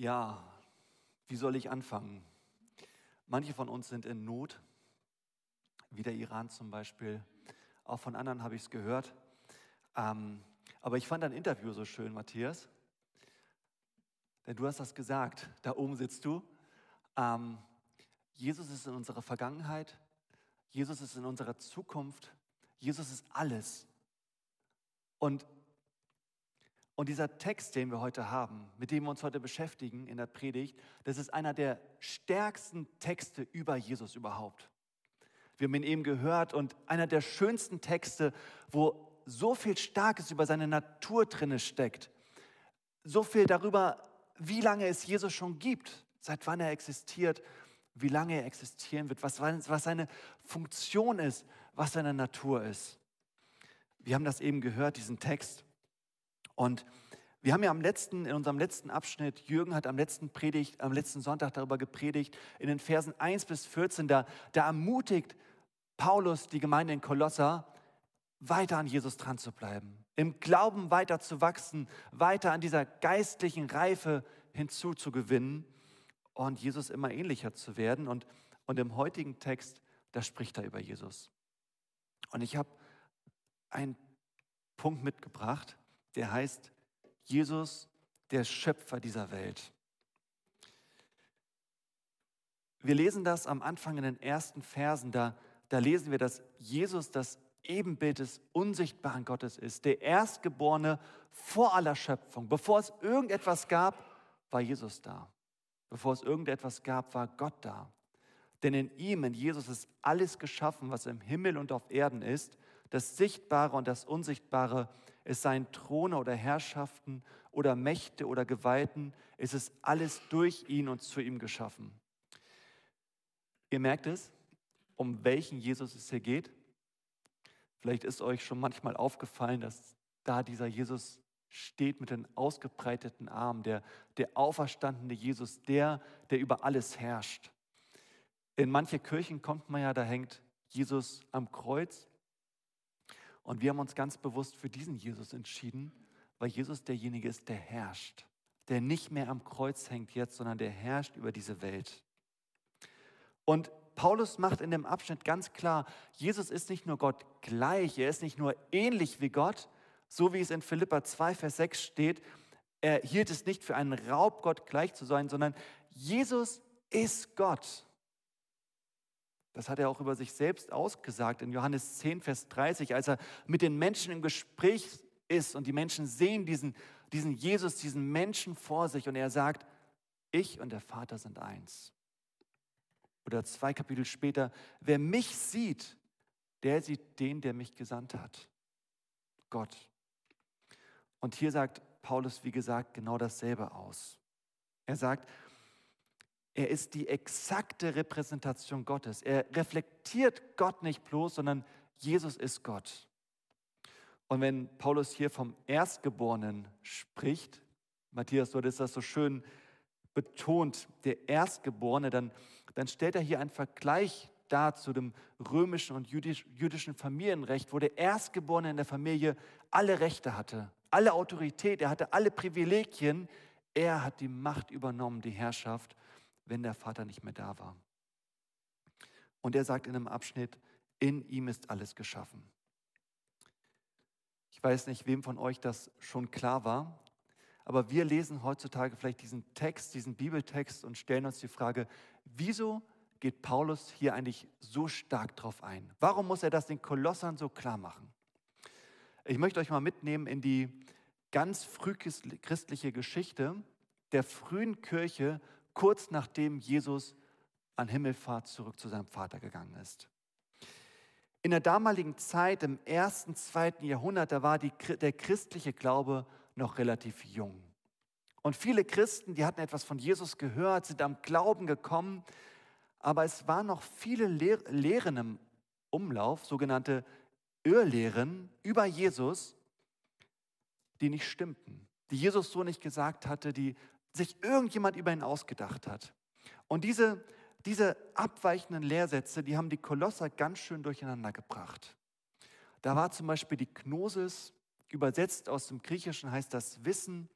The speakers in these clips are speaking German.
Ja, wie soll ich anfangen? Manche von uns sind in Not, wie der Iran zum Beispiel. Auch von anderen habe ich es gehört. Ähm, aber ich fand dein Interview so schön, Matthias. Denn du hast das gesagt. Da oben sitzt du. Ähm, Jesus ist in unserer Vergangenheit. Jesus ist in unserer Zukunft. Jesus ist alles. Und und dieser Text, den wir heute haben, mit dem wir uns heute beschäftigen in der Predigt, das ist einer der stärksten Texte über Jesus überhaupt. Wir haben ihn eben gehört und einer der schönsten Texte, wo so viel Starkes über seine Natur drinne steckt. So viel darüber, wie lange es Jesus schon gibt, seit wann er existiert, wie lange er existieren wird, was, was seine Funktion ist, was seine Natur ist. Wir haben das eben gehört, diesen Text. Und wir haben ja am letzten, in unserem letzten Abschnitt, Jürgen hat am letzten Predigt, am letzten Sonntag darüber gepredigt, in den Versen 1 bis 14, da, da ermutigt Paulus die Gemeinde in Kolosser, weiter an Jesus dran zu bleiben, im Glauben weiter zu wachsen, weiter an dieser geistlichen Reife hinzuzugewinnen und Jesus immer ähnlicher zu werden. Und, und im heutigen Text, da spricht er über Jesus. Und ich habe einen Punkt mitgebracht, der heißt Jesus, der Schöpfer dieser Welt. Wir lesen das am Anfang in den ersten Versen, da, da lesen wir, dass Jesus das Ebenbild des unsichtbaren Gottes ist, der Erstgeborene vor aller Schöpfung. Bevor es irgendetwas gab, war Jesus da. Bevor es irgendetwas gab, war Gott da. Denn in ihm, in Jesus, ist alles geschaffen, was im Himmel und auf Erden ist, das Sichtbare und das Unsichtbare, es seien Throne oder Herrschaften oder Mächte oder Gewalten, es ist alles durch ihn und zu ihm geschaffen. Ihr merkt es, um welchen Jesus es hier geht. Vielleicht ist euch schon manchmal aufgefallen, dass da dieser Jesus steht mit den ausgebreiteten Armen, der, der auferstandene Jesus, der, der über alles herrscht. In manche Kirchen kommt man ja, da hängt Jesus am Kreuz und wir haben uns ganz bewusst für diesen Jesus entschieden, weil Jesus derjenige ist, der herrscht, der nicht mehr am Kreuz hängt jetzt, sondern der herrscht über diese Welt. Und Paulus macht in dem Abschnitt ganz klar, Jesus ist nicht nur Gott gleich, er ist nicht nur ähnlich wie Gott, so wie es in Philippa 2, Vers 6 steht, er hielt es nicht für einen Raub, Gott gleich zu sein, sondern Jesus ist Gott. Das hat er auch über sich selbst ausgesagt in Johannes 10, Vers 30, als er mit den Menschen im Gespräch ist und die Menschen sehen diesen, diesen Jesus, diesen Menschen vor sich und er sagt, ich und der Vater sind eins. Oder zwei Kapitel später, wer mich sieht, der sieht den, der mich gesandt hat. Gott. Und hier sagt Paulus, wie gesagt, genau dasselbe aus. Er sagt, er ist die exakte Repräsentation Gottes. Er reflektiert Gott nicht bloß, sondern Jesus ist Gott. Und wenn Paulus hier vom Erstgeborenen spricht, Matthias, du hattest das so schön betont, der Erstgeborene, dann, dann stellt er hier einen Vergleich dar zu dem römischen und jüdisch, jüdischen Familienrecht, wo der Erstgeborene in der Familie alle Rechte hatte, alle Autorität, er hatte alle Privilegien, er hat die Macht übernommen, die Herrschaft wenn der Vater nicht mehr da war. Und er sagt in einem Abschnitt, in ihm ist alles geschaffen. Ich weiß nicht, wem von euch das schon klar war, aber wir lesen heutzutage vielleicht diesen Text, diesen Bibeltext und stellen uns die Frage, wieso geht Paulus hier eigentlich so stark drauf ein? Warum muss er das den Kolossern so klar machen? Ich möchte euch mal mitnehmen in die ganz frühchristliche Geschichte der frühen Kirche kurz nachdem Jesus an Himmelfahrt zurück zu seinem Vater gegangen ist. In der damaligen Zeit, im ersten, zweiten Jahrhundert, da war die, der christliche Glaube noch relativ jung. Und viele Christen, die hatten etwas von Jesus gehört, sind am Glauben gekommen, aber es waren noch viele Lehr Lehren im Umlauf, sogenannte Irrlehren über Jesus, die nicht stimmten, die Jesus so nicht gesagt hatte, die sich irgendjemand über ihn ausgedacht hat. Und diese, diese abweichenden Lehrsätze, die haben die Kolosser ganz schön durcheinander gebracht. Da war zum Beispiel die Gnosis, übersetzt aus dem Griechischen heißt das Wissen.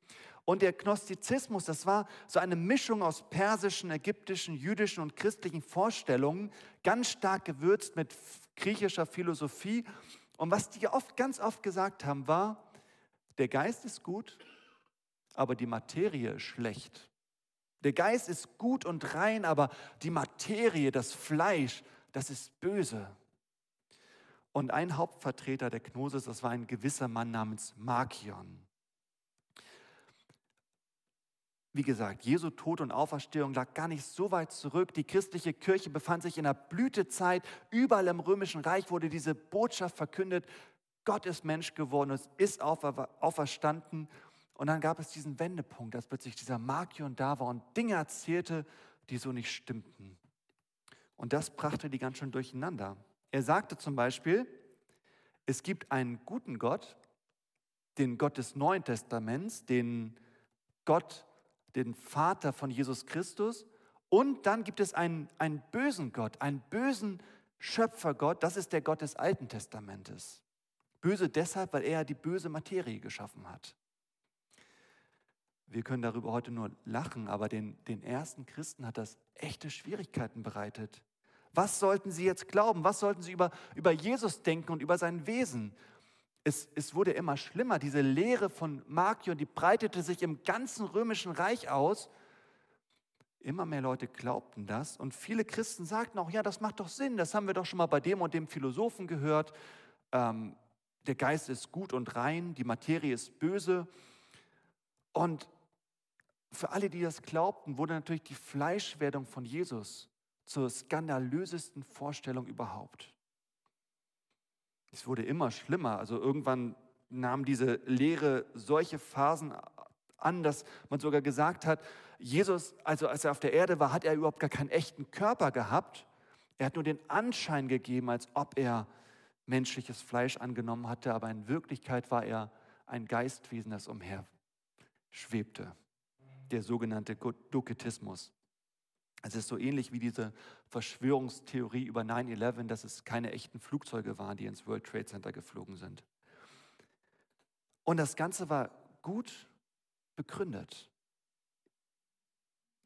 Und der Gnostizismus, das war so eine Mischung aus persischen, ägyptischen, jüdischen und christlichen Vorstellungen, ganz stark gewürzt mit griechischer Philosophie. Und was die oft, ganz oft gesagt haben, war, der Geist ist gut, aber die Materie ist schlecht. Der Geist ist gut und rein, aber die Materie, das Fleisch, das ist böse. Und ein Hauptvertreter der Gnosis, das war ein gewisser Mann namens Markion. Wie gesagt, Jesu Tod und Auferstehung lag gar nicht so weit zurück. Die christliche Kirche befand sich in der Blütezeit. Überall im römischen Reich wurde diese Botschaft verkündet. Gott ist Mensch geworden, es ist auferstanden. Und dann gab es diesen Wendepunkt, dass plötzlich dieser Markion da war und Dinge erzählte, die so nicht stimmten. Und das brachte die ganz schön durcheinander. Er sagte zum Beispiel, es gibt einen guten Gott, den Gott des Neuen Testaments, den Gott, den Vater von Jesus Christus. Und dann gibt es einen, einen bösen Gott, einen bösen Schöpfergott, das ist der Gott des Alten Testamentes. Böse deshalb, weil er die böse Materie geschaffen hat. Wir können darüber heute nur lachen, aber den, den ersten Christen hat das echte Schwierigkeiten bereitet. Was sollten sie jetzt glauben? Was sollten sie über, über Jesus denken und über sein Wesen? Es, es wurde immer schlimmer. Diese Lehre von Markion, die breitete sich im ganzen römischen Reich aus. Immer mehr Leute glaubten das und viele Christen sagten auch, ja, das macht doch Sinn, das haben wir doch schon mal bei dem und dem Philosophen gehört. Ähm, der Geist ist gut und rein, die Materie ist böse. Und für alle, die das glaubten, wurde natürlich die Fleischwerdung von Jesus zur skandalösesten Vorstellung überhaupt. Es wurde immer schlimmer. Also irgendwann nahm diese Lehre solche Phasen an, dass man sogar gesagt hat, Jesus, also als er auf der Erde war, hat er überhaupt gar keinen echten Körper gehabt. Er hat nur den Anschein gegeben, als ob er menschliches Fleisch angenommen hatte, aber in Wirklichkeit war er ein Geistwesen, das umher schwebte. Der sogenannte Doketismus. Es ist so ähnlich wie diese Verschwörungstheorie über 9-11, dass es keine echten Flugzeuge waren, die ins World Trade Center geflogen sind. Und das Ganze war gut begründet.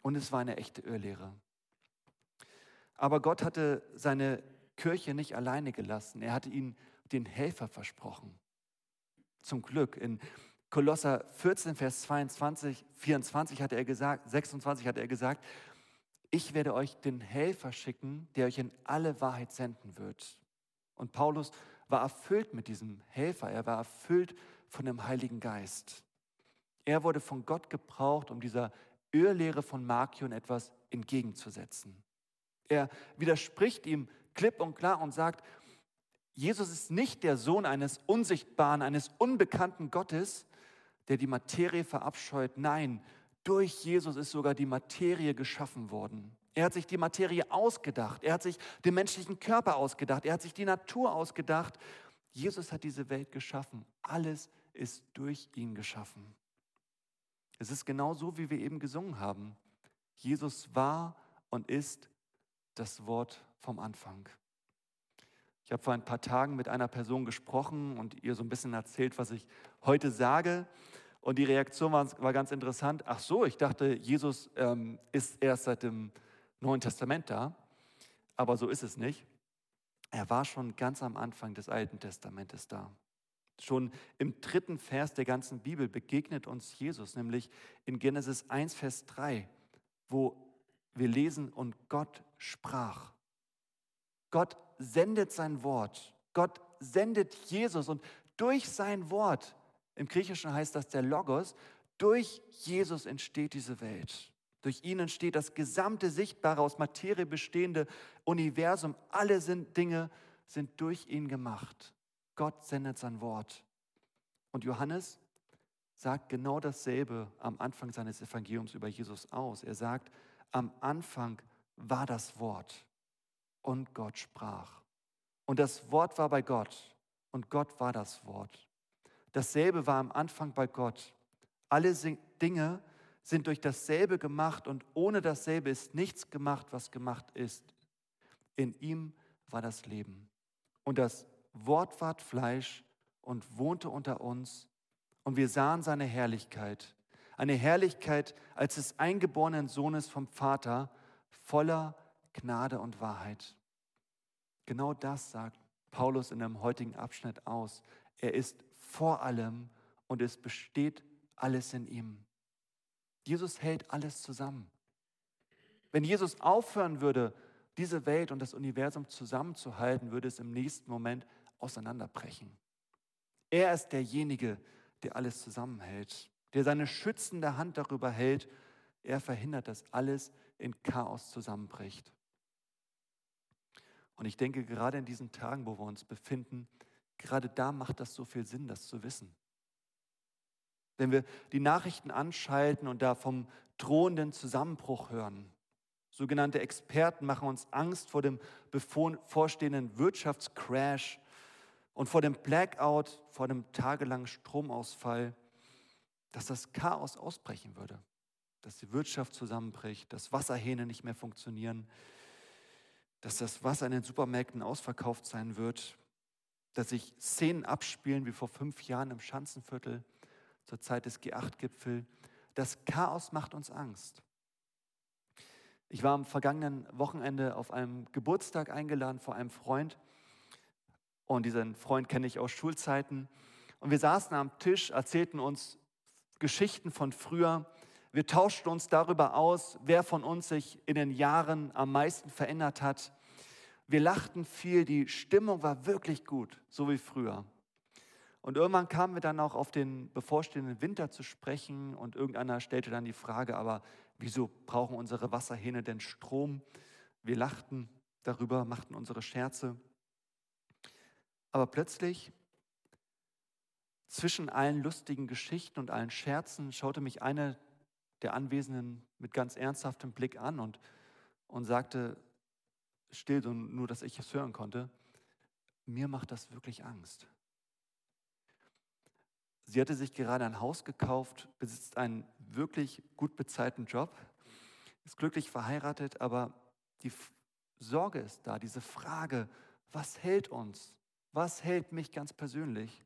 Und es war eine echte Irrlehre. Aber Gott hatte seine Kirche nicht alleine gelassen. Er hatte ihnen den Helfer versprochen. Zum Glück. In Kolosser 14, Vers 22, 24 hat er gesagt, 26 hat er gesagt, ich werde euch den Helfer schicken, der euch in alle Wahrheit senden wird. Und Paulus war erfüllt mit diesem Helfer, er war erfüllt von dem Heiligen Geist. Er wurde von Gott gebraucht, um dieser Irrlehre von Markion etwas entgegenzusetzen. Er widerspricht ihm klipp und klar und sagt, Jesus ist nicht der Sohn eines unsichtbaren, eines unbekannten Gottes, der die Materie verabscheut. Nein, durch Jesus ist sogar die Materie geschaffen worden. Er hat sich die Materie ausgedacht. Er hat sich den menschlichen Körper ausgedacht. Er hat sich die Natur ausgedacht. Jesus hat diese Welt geschaffen. Alles ist durch ihn geschaffen. Es ist genau so, wie wir eben gesungen haben. Jesus war und ist das Wort vom Anfang. Ich habe vor ein paar Tagen mit einer Person gesprochen und ihr so ein bisschen erzählt, was ich heute sage. Und die Reaktion war, war ganz interessant. Ach so, ich dachte, Jesus ähm, ist erst seit dem Neuen Testament da. Aber so ist es nicht. Er war schon ganz am Anfang des Alten Testamentes da. Schon im dritten Vers der ganzen Bibel begegnet uns Jesus, nämlich in Genesis 1, Vers 3, wo wir lesen, und Gott sprach. Gott sendet sein Wort. Gott sendet Jesus und durch sein Wort im Griechischen heißt das der Logos. Durch Jesus entsteht diese Welt. Durch ihn entsteht das gesamte sichtbare, aus Materie bestehende Universum. Alle sind Dinge sind durch ihn gemacht. Gott sendet sein Wort. Und Johannes sagt genau dasselbe am Anfang seines Evangeliums über Jesus aus. Er sagt, am Anfang war das Wort und Gott sprach. Und das Wort war bei Gott und Gott war das Wort. Dasselbe war am Anfang bei Gott. Alle Dinge sind durch dasselbe gemacht und ohne dasselbe ist nichts gemacht, was gemacht ist. In ihm war das Leben. Und das Wort ward Fleisch und wohnte unter uns und wir sahen seine Herrlichkeit. eine Herrlichkeit als des eingeborenen Sohnes vom Vater, voller Gnade und Wahrheit. Genau das sagt Paulus in dem heutigen Abschnitt aus. Er ist vor allem und es besteht alles in ihm. Jesus hält alles zusammen. Wenn Jesus aufhören würde, diese Welt und das Universum zusammenzuhalten, würde es im nächsten Moment auseinanderbrechen. Er ist derjenige, der alles zusammenhält, der seine schützende Hand darüber hält. Er verhindert, dass alles in Chaos zusammenbricht. Und ich denke, gerade in diesen Tagen, wo wir uns befinden, gerade da macht das so viel Sinn, das zu wissen. Wenn wir die Nachrichten anschalten und da vom drohenden Zusammenbruch hören, sogenannte Experten machen uns Angst vor dem bevorstehenden Wirtschaftscrash und vor dem Blackout, vor dem tagelangen Stromausfall, dass das Chaos ausbrechen würde, dass die Wirtschaft zusammenbricht, dass Wasserhähne nicht mehr funktionieren, dass das Wasser in den Supermärkten ausverkauft sein wird, dass sich Szenen abspielen wie vor fünf Jahren im Schanzenviertel zur Zeit des G8-Gipfel. Das Chaos macht uns Angst. Ich war am vergangenen Wochenende auf einem Geburtstag eingeladen vor einem Freund. Und diesen Freund kenne ich aus Schulzeiten. Und wir saßen am Tisch, erzählten uns Geschichten von früher. Wir tauschten uns darüber aus, wer von uns sich in den Jahren am meisten verändert hat. Wir lachten viel, die Stimmung war wirklich gut, so wie früher. Und irgendwann kamen wir dann auch auf den bevorstehenden Winter zu sprechen und irgendeiner stellte dann die Frage, aber wieso brauchen unsere Wasserhähne denn Strom? Wir lachten darüber, machten unsere Scherze. Aber plötzlich, zwischen allen lustigen Geschichten und allen Scherzen, schaute mich eine der Anwesenden mit ganz ernsthaftem Blick an und, und sagte, still, nur dass ich es hören konnte, mir macht das wirklich Angst. Sie hatte sich gerade ein Haus gekauft, besitzt einen wirklich gut bezahlten Job, ist glücklich verheiratet, aber die Sorge ist da, diese Frage, was hält uns? Was hält mich ganz persönlich?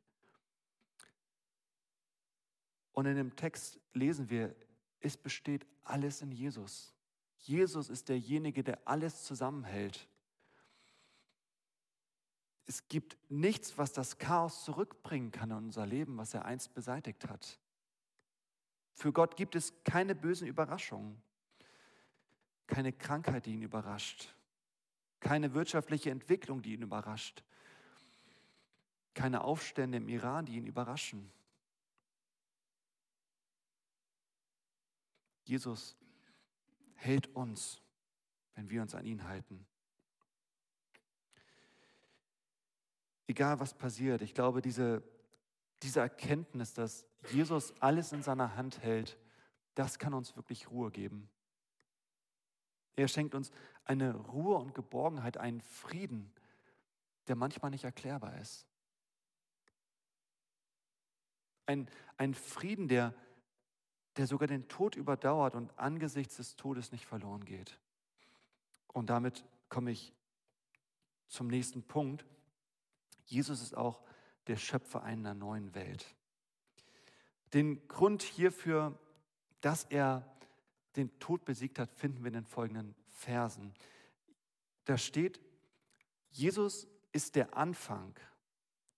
Und in dem Text lesen wir, es besteht alles in Jesus. Jesus ist derjenige, der alles zusammenhält. Es gibt nichts, was das Chaos zurückbringen kann in unser Leben, was er einst beseitigt hat. Für Gott gibt es keine bösen Überraschungen, keine Krankheit, die ihn überrascht, keine wirtschaftliche Entwicklung, die ihn überrascht, keine Aufstände im Iran, die ihn überraschen. Jesus hält uns, wenn wir uns an ihn halten. egal was passiert, ich glaube, diese, diese Erkenntnis, dass Jesus alles in seiner Hand hält, das kann uns wirklich Ruhe geben. Er schenkt uns eine Ruhe und Geborgenheit, einen Frieden, der manchmal nicht erklärbar ist. Ein, ein Frieden, der, der sogar den Tod überdauert und angesichts des Todes nicht verloren geht. Und damit komme ich zum nächsten Punkt. Jesus ist auch der Schöpfer einer neuen Welt. Den Grund hierfür, dass er den Tod besiegt hat, finden wir in den folgenden Versen. Da steht, Jesus ist der Anfang,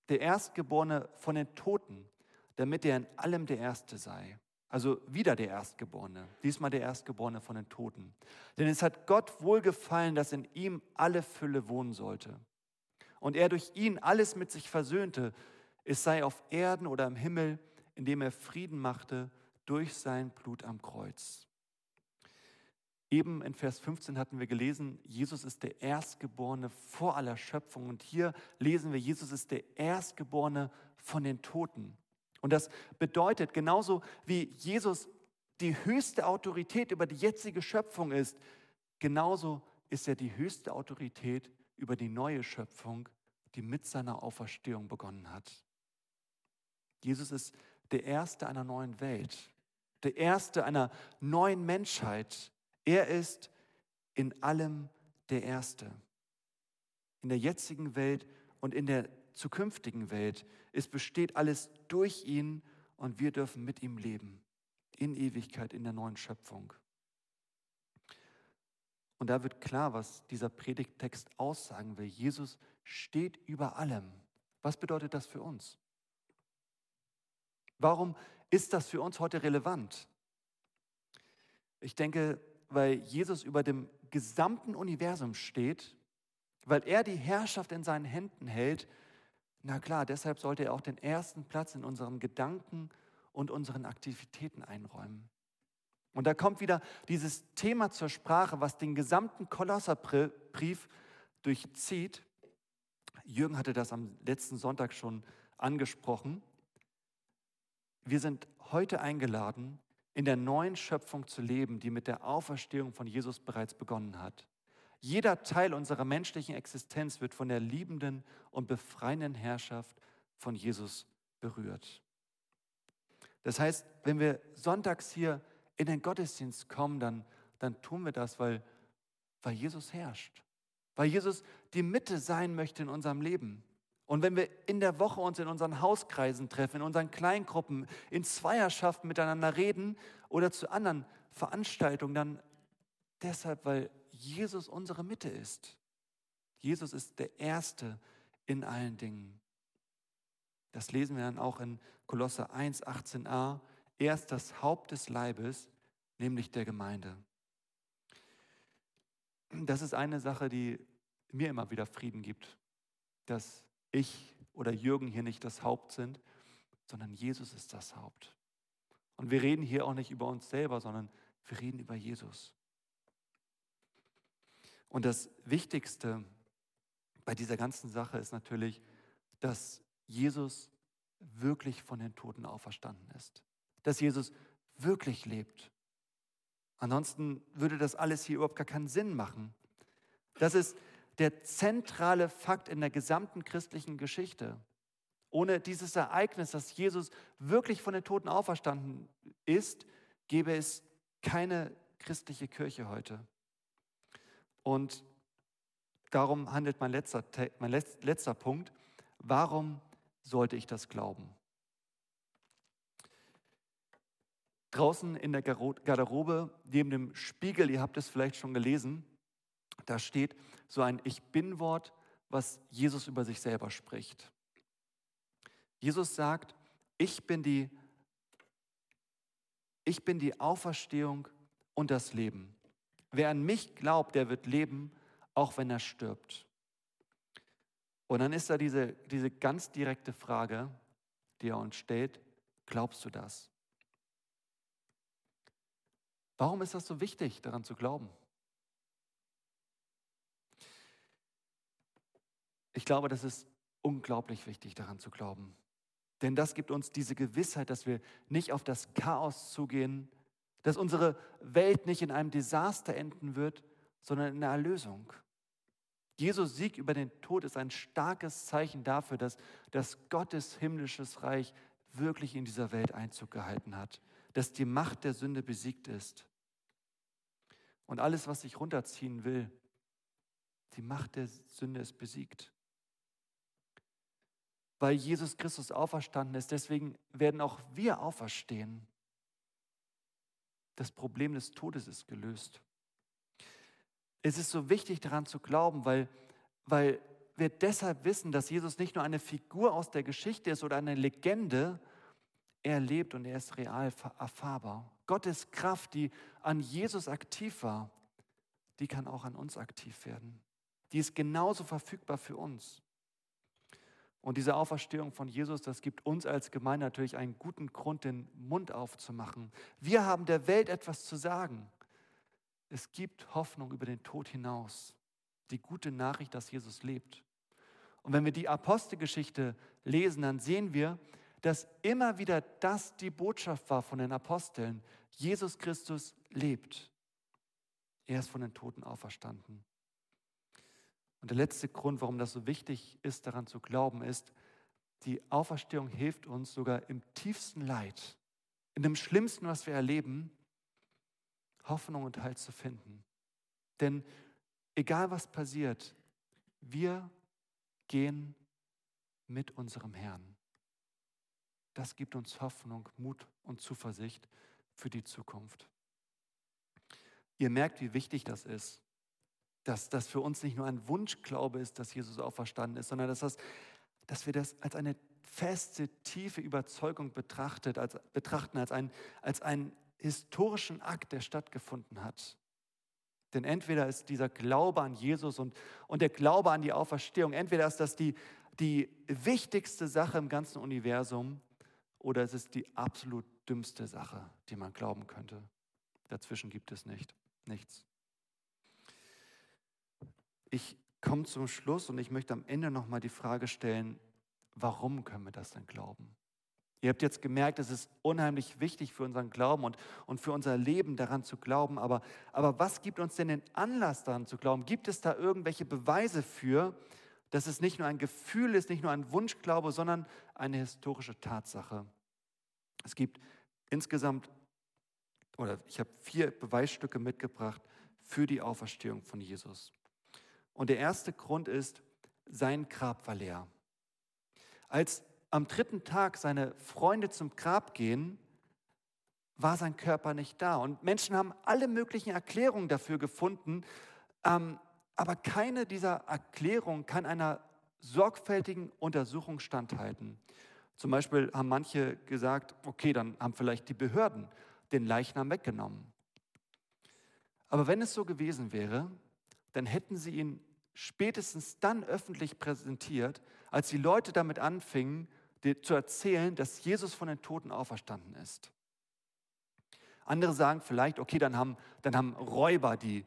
der Erstgeborene von den Toten, damit er in allem der Erste sei. Also wieder der Erstgeborene, diesmal der Erstgeborene von den Toten. Denn es hat Gott wohlgefallen, dass in ihm alle Fülle wohnen sollte und er durch ihn alles mit sich versöhnte, es sei auf Erden oder im Himmel, indem er Frieden machte durch sein Blut am Kreuz. Eben in Vers 15 hatten wir gelesen, Jesus ist der Erstgeborene vor aller Schöpfung. Und hier lesen wir, Jesus ist der Erstgeborene von den Toten. Und das bedeutet, genauso wie Jesus die höchste Autorität über die jetzige Schöpfung ist, genauso ist er die höchste Autorität über die neue Schöpfung, die mit seiner Auferstehung begonnen hat. Jesus ist der Erste einer neuen Welt, der Erste einer neuen Menschheit. Er ist in allem der Erste. In der jetzigen Welt und in der zukünftigen Welt. Es besteht alles durch ihn und wir dürfen mit ihm leben. in Ewigkeit in der neuen Schöpfung. Und da wird klar, was dieser Predigttext aussagen will. Jesus steht über allem. Was bedeutet das für uns? Warum ist das für uns heute relevant? Ich denke, weil Jesus über dem gesamten Universum steht, weil er die Herrschaft in seinen Händen hält, na klar, deshalb sollte er auch den ersten Platz in unseren Gedanken und unseren Aktivitäten einräumen. Und da kommt wieder dieses Thema zur Sprache, was den gesamten Kolosserbrief durchzieht. Jürgen hatte das am letzten Sonntag schon angesprochen. Wir sind heute eingeladen, in der neuen Schöpfung zu leben, die mit der Auferstehung von Jesus bereits begonnen hat. Jeder Teil unserer menschlichen Existenz wird von der liebenden und befreienden Herrschaft von Jesus berührt. Das heißt, wenn wir sonntags hier in den Gottesdienst kommen, dann, dann tun wir das, weil, weil Jesus herrscht, weil Jesus die Mitte sein möchte in unserem Leben. Und wenn wir in der Woche uns in unseren Hauskreisen treffen, in unseren Kleingruppen, in Zweierschaften miteinander reden oder zu anderen Veranstaltungen, dann deshalb, weil Jesus unsere Mitte ist. Jesus ist der Erste in allen Dingen. Das lesen wir dann auch in Kolosse 1, 18a. Er ist das Haupt des Leibes, nämlich der Gemeinde. Das ist eine Sache, die mir immer wieder Frieden gibt, dass ich oder Jürgen hier nicht das Haupt sind, sondern Jesus ist das Haupt. Und wir reden hier auch nicht über uns selber, sondern wir reden über Jesus. Und das Wichtigste bei dieser ganzen Sache ist natürlich, dass Jesus wirklich von den Toten auferstanden ist. Dass Jesus wirklich lebt. Ansonsten würde das alles hier überhaupt gar keinen Sinn machen. Das ist der zentrale Fakt in der gesamten christlichen Geschichte. Ohne dieses Ereignis, dass Jesus wirklich von den Toten auferstanden ist, gäbe es keine christliche Kirche heute. Und darum handelt mein letzter, mein letzter Punkt. Warum sollte ich das glauben? Draußen in der Garderobe, neben dem Spiegel, ihr habt es vielleicht schon gelesen, da steht so ein Ich bin-Wort, was Jesus über sich selber spricht. Jesus sagt, ich bin die, ich bin die Auferstehung und das Leben. Wer an mich glaubt, der wird leben, auch wenn er stirbt. Und dann ist da diese, diese ganz direkte Frage, die er uns stellt, glaubst du das? Warum ist das so wichtig, daran zu glauben? Ich glaube, das ist unglaublich wichtig, daran zu glauben. Denn das gibt uns diese Gewissheit, dass wir nicht auf das Chaos zugehen, dass unsere Welt nicht in einem Desaster enden wird, sondern in der Erlösung. Jesus Sieg über den Tod ist ein starkes Zeichen dafür, dass, dass Gottes himmlisches Reich wirklich in dieser Welt Einzug gehalten hat, dass die Macht der Sünde besiegt ist. Und alles, was sich runterziehen will, die Macht der Sünde ist besiegt weil Jesus Christus auferstanden ist. Deswegen werden auch wir auferstehen. Das Problem des Todes ist gelöst. Es ist so wichtig daran zu glauben, weil, weil wir deshalb wissen, dass Jesus nicht nur eine Figur aus der Geschichte ist oder eine Legende, er lebt und er ist real erfahrbar. Gottes Kraft, die an Jesus aktiv war, die kann auch an uns aktiv werden. Die ist genauso verfügbar für uns. Und diese Auferstehung von Jesus, das gibt uns als Gemeinde natürlich einen guten Grund, den Mund aufzumachen. Wir haben der Welt etwas zu sagen. Es gibt Hoffnung über den Tod hinaus. Die gute Nachricht, dass Jesus lebt. Und wenn wir die Apostelgeschichte lesen, dann sehen wir, dass immer wieder das die Botschaft war von den Aposteln. Jesus Christus lebt. Er ist von den Toten auferstanden. Und der letzte Grund, warum das so wichtig ist, daran zu glauben, ist, die Auferstehung hilft uns sogar im tiefsten Leid, in dem Schlimmsten, was wir erleben, Hoffnung und Halt zu finden. Denn egal was passiert, wir gehen mit unserem Herrn. Das gibt uns Hoffnung, Mut und Zuversicht, für die Zukunft. Ihr merkt, wie wichtig das ist, dass das für uns nicht nur ein Wunschglaube ist, dass Jesus auferstanden ist, sondern dass, das, dass wir das als eine feste, tiefe Überzeugung betrachtet, als, betrachten, als, ein, als einen historischen Akt, der stattgefunden hat. Denn entweder ist dieser Glaube an Jesus und, und der Glaube an die Auferstehung, entweder ist das die, die wichtigste Sache im ganzen Universum oder es ist die absolut dümmste Sache, die man glauben könnte. Dazwischen gibt es nicht, nichts. Ich komme zum Schluss und ich möchte am Ende nochmal die Frage stellen, warum können wir das denn glauben? Ihr habt jetzt gemerkt, es ist unheimlich wichtig für unseren Glauben und, und für unser Leben daran zu glauben. Aber, aber was gibt uns denn den Anlass daran zu glauben? Gibt es da irgendwelche Beweise für, dass es nicht nur ein Gefühl ist, nicht nur ein Wunschglaube, sondern eine historische Tatsache? Es gibt insgesamt, oder ich habe vier Beweisstücke mitgebracht für die Auferstehung von Jesus. Und der erste Grund ist, sein Grab war leer. Als am dritten Tag seine Freunde zum Grab gehen, war sein Körper nicht da. Und Menschen haben alle möglichen Erklärungen dafür gefunden, ähm, aber keine dieser Erklärungen kann einer sorgfältigen Untersuchung standhalten. Zum Beispiel haben manche gesagt, okay, dann haben vielleicht die Behörden den Leichnam weggenommen. Aber wenn es so gewesen wäre, dann hätten sie ihn spätestens dann öffentlich präsentiert, als die Leute damit anfingen, zu erzählen, dass Jesus von den Toten auferstanden ist. Andere sagen vielleicht, okay, dann haben, dann haben Räuber die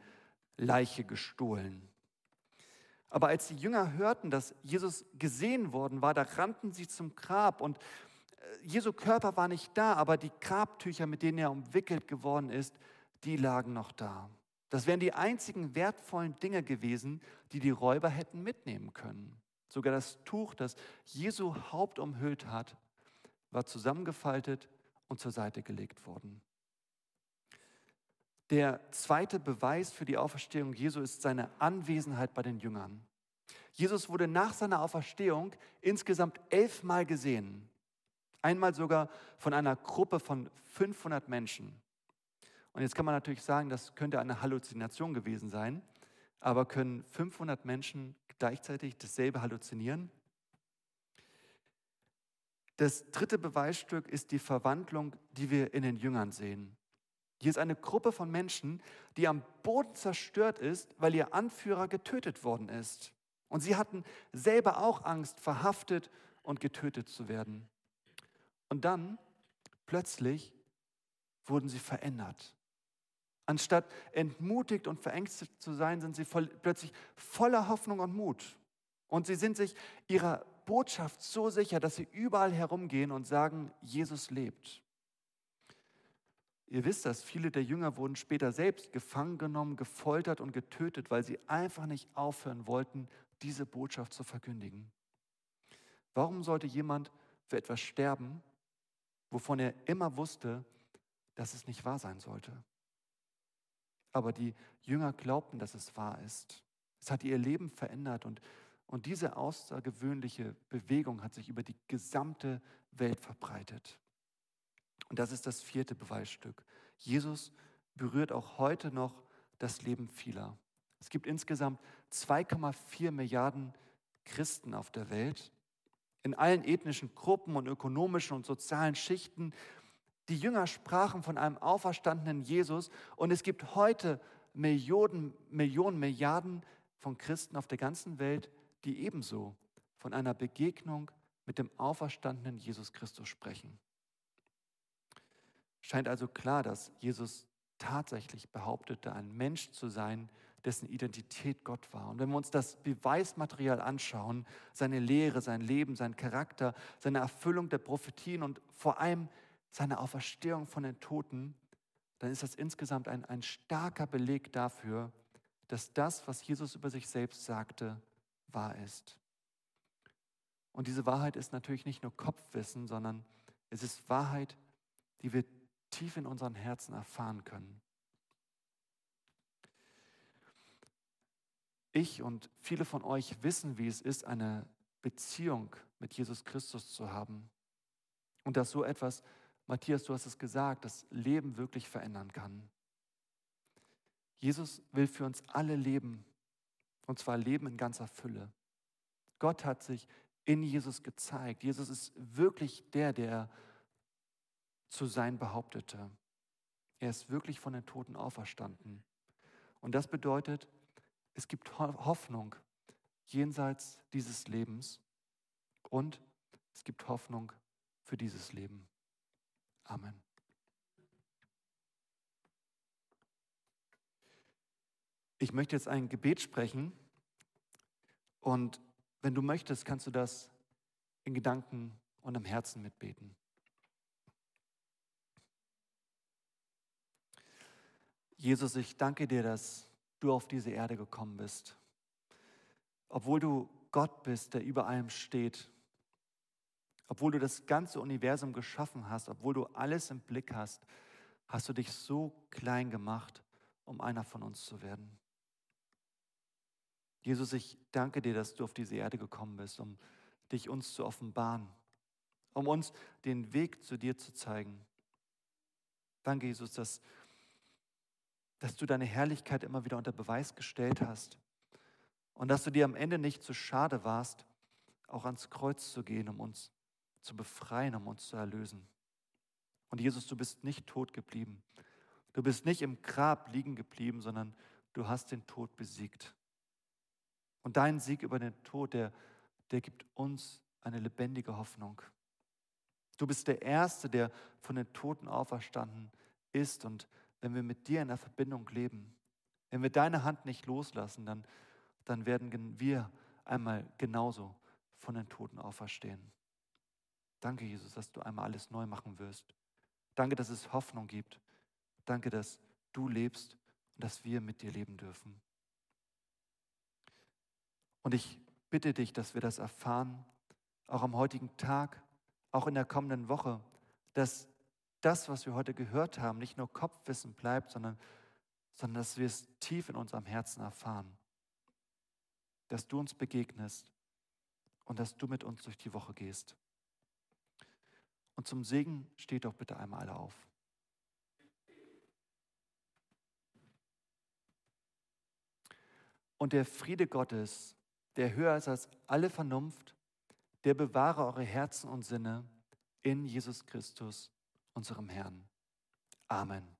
Leiche gestohlen. Aber als die Jünger hörten, dass Jesus gesehen worden war, da rannten sie zum Grab und äh, Jesu Körper war nicht da, aber die Grabtücher, mit denen er umwickelt geworden ist, die lagen noch da. Das wären die einzigen wertvollen Dinge gewesen, die die Räuber hätten mitnehmen können. Sogar das Tuch, das Jesu Haupt umhüllt hat, war zusammengefaltet und zur Seite gelegt worden. Der zweite Beweis für die Auferstehung Jesu ist seine Anwesenheit bei den Jüngern. Jesus wurde nach seiner Auferstehung insgesamt elfmal gesehen. Einmal sogar von einer Gruppe von 500 Menschen. Und jetzt kann man natürlich sagen, das könnte eine Halluzination gewesen sein, aber können 500 Menschen gleichzeitig dasselbe halluzinieren? Das dritte Beweisstück ist die Verwandlung, die wir in den Jüngern sehen. Hier ist eine Gruppe von Menschen, die am Boden zerstört ist, weil ihr Anführer getötet worden ist. Und sie hatten selber auch Angst, verhaftet und getötet zu werden. Und dann, plötzlich, wurden sie verändert. Anstatt entmutigt und verängstigt zu sein, sind sie voll, plötzlich voller Hoffnung und Mut. Und sie sind sich ihrer Botschaft so sicher, dass sie überall herumgehen und sagen, Jesus lebt. Ihr wisst das, viele der Jünger wurden später selbst gefangen genommen, gefoltert und getötet, weil sie einfach nicht aufhören wollten, diese Botschaft zu verkündigen. Warum sollte jemand für etwas sterben, wovon er immer wusste, dass es nicht wahr sein sollte? Aber die Jünger glaubten, dass es wahr ist. Es hat ihr Leben verändert und, und diese außergewöhnliche Bewegung hat sich über die gesamte Welt verbreitet. Und das ist das vierte Beweisstück. Jesus berührt auch heute noch das Leben vieler. Es gibt insgesamt 2,4 Milliarden Christen auf der Welt, in allen ethnischen Gruppen und ökonomischen und sozialen Schichten. Die Jünger sprachen von einem auferstandenen Jesus und es gibt heute Millionen, Millionen, Milliarden von Christen auf der ganzen Welt, die ebenso von einer Begegnung mit dem auferstandenen Jesus Christus sprechen. Scheint also klar, dass Jesus tatsächlich behauptete, ein Mensch zu sein, dessen Identität Gott war. Und wenn wir uns das Beweismaterial anschauen, seine Lehre, sein Leben, sein Charakter, seine Erfüllung der Prophetien und vor allem seine Auferstehung von den Toten, dann ist das insgesamt ein, ein starker Beleg dafür, dass das, was Jesus über sich selbst sagte, wahr ist. Und diese Wahrheit ist natürlich nicht nur Kopfwissen, sondern es ist Wahrheit, die wir tief in unseren Herzen erfahren können. Ich und viele von euch wissen, wie es ist, eine Beziehung mit Jesus Christus zu haben. Und dass so etwas Matthias, du hast es gesagt, das Leben wirklich verändern kann. Jesus will für uns alle leben, und zwar leben in ganzer Fülle. Gott hat sich in Jesus gezeigt. Jesus ist wirklich der, der zu sein behauptete. Er ist wirklich von den Toten auferstanden. Und das bedeutet, es gibt Hoffnung jenseits dieses Lebens und es gibt Hoffnung für dieses Leben. Amen. Ich möchte jetzt ein Gebet sprechen und wenn du möchtest, kannst du das in Gedanken und im Herzen mitbeten. Jesus, ich danke dir, dass du auf diese Erde gekommen bist. Obwohl du Gott bist, der über allem steht, obwohl du das ganze Universum geschaffen hast, obwohl du alles im Blick hast, hast du dich so klein gemacht, um einer von uns zu werden. Jesus, ich danke dir, dass du auf diese Erde gekommen bist, um dich uns zu offenbaren, um uns den Weg zu dir zu zeigen. Danke, Jesus, dass dass du deine Herrlichkeit immer wieder unter Beweis gestellt hast und dass du dir am Ende nicht zu schade warst, auch ans Kreuz zu gehen, um uns zu befreien, um uns zu erlösen. Und Jesus, du bist nicht tot geblieben. Du bist nicht im Grab liegen geblieben, sondern du hast den Tod besiegt. Und dein Sieg über den Tod, der, der gibt uns eine lebendige Hoffnung. Du bist der Erste, der von den Toten auferstanden ist und wenn wir mit dir in der Verbindung leben, wenn wir deine Hand nicht loslassen, dann, dann werden wir einmal genauso von den Toten auferstehen. Danke, Jesus, dass du einmal alles neu machen wirst. Danke, dass es Hoffnung gibt. Danke, dass du lebst und dass wir mit dir leben dürfen. Und ich bitte dich, dass wir das erfahren, auch am heutigen Tag, auch in der kommenden Woche, dass das, was wir heute gehört haben, nicht nur Kopfwissen bleibt, sondern, sondern dass wir es tief in unserem Herzen erfahren. Dass du uns begegnest und dass du mit uns durch die Woche gehst. Und zum Segen steht doch bitte einmal alle auf. Und der Friede Gottes, der höher ist als alle Vernunft, der bewahre eure Herzen und Sinne in Jesus Christus unserem Herrn. Amen.